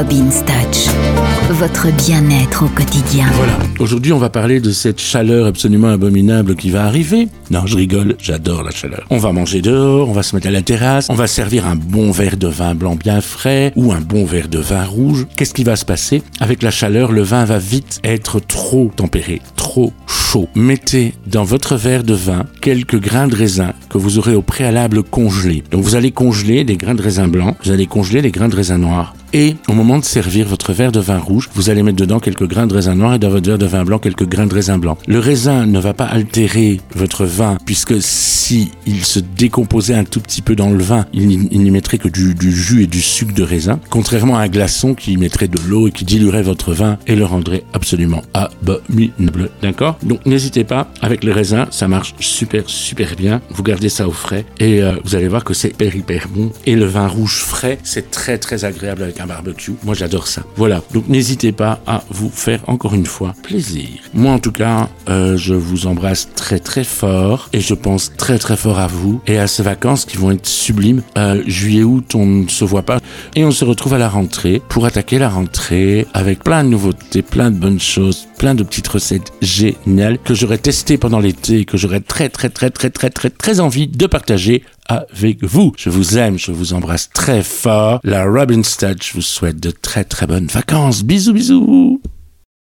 Robin's Touch, votre bien-être au quotidien. Voilà, aujourd'hui on va parler de cette chaleur absolument abominable qui va arriver. Non, je rigole, j'adore la chaleur. On va manger dehors, on va se mettre à la terrasse, on va servir un bon verre de vin blanc bien frais ou un bon verre de vin rouge. Qu'est-ce qui va se passer? Avec la chaleur, le vin va vite être trop tempéré, trop chaud. Mettez dans votre verre de vin quelques grains de raisin que vous aurez au préalable congelés. Donc vous allez congeler des grains de raisin blanc, vous allez congeler les grains de raisin noir. Et au moment de servir votre verre de vin rouge, vous allez mettre dedans quelques grains de raisin noir et dans votre verre de vin blanc quelques grains de raisin blanc. Le raisin ne va pas altérer votre vin puisque si il se décomposait un tout petit peu dans le vin, il n'y mettrait que du, jus et du sucre de raisin. Contrairement à un glaçon qui mettrait de l'eau et qui diluerait votre vin et le rendrait absolument abominable. D'accord? Donc n'hésitez pas, avec le raisin, ça marche super super bien. Vous gardez ça au frais et euh, vous allez voir que c'est hyper hyper bon. Et le vin rouge frais, c'est très très agréable avec barbecue. Moi, j'adore ça. Voilà. Donc, n'hésitez pas à vous faire encore une fois plaisir. Moi, en tout cas, euh, je vous embrasse très très fort et je pense très très fort à vous et à ces vacances qui vont être sublimes. Euh, juillet, août, on ne se voit pas et on se retrouve à la rentrée pour attaquer la rentrée avec plein de nouveautés, plein de bonnes choses, plein de petites recettes géniales que j'aurais testées pendant l'été et que j'aurais très très très très très très très envie de partager avec vous. Je vous aime, je vous embrasse très fort. La Robin Touch vous souhaite de très très bonnes vacances. Bisous bisous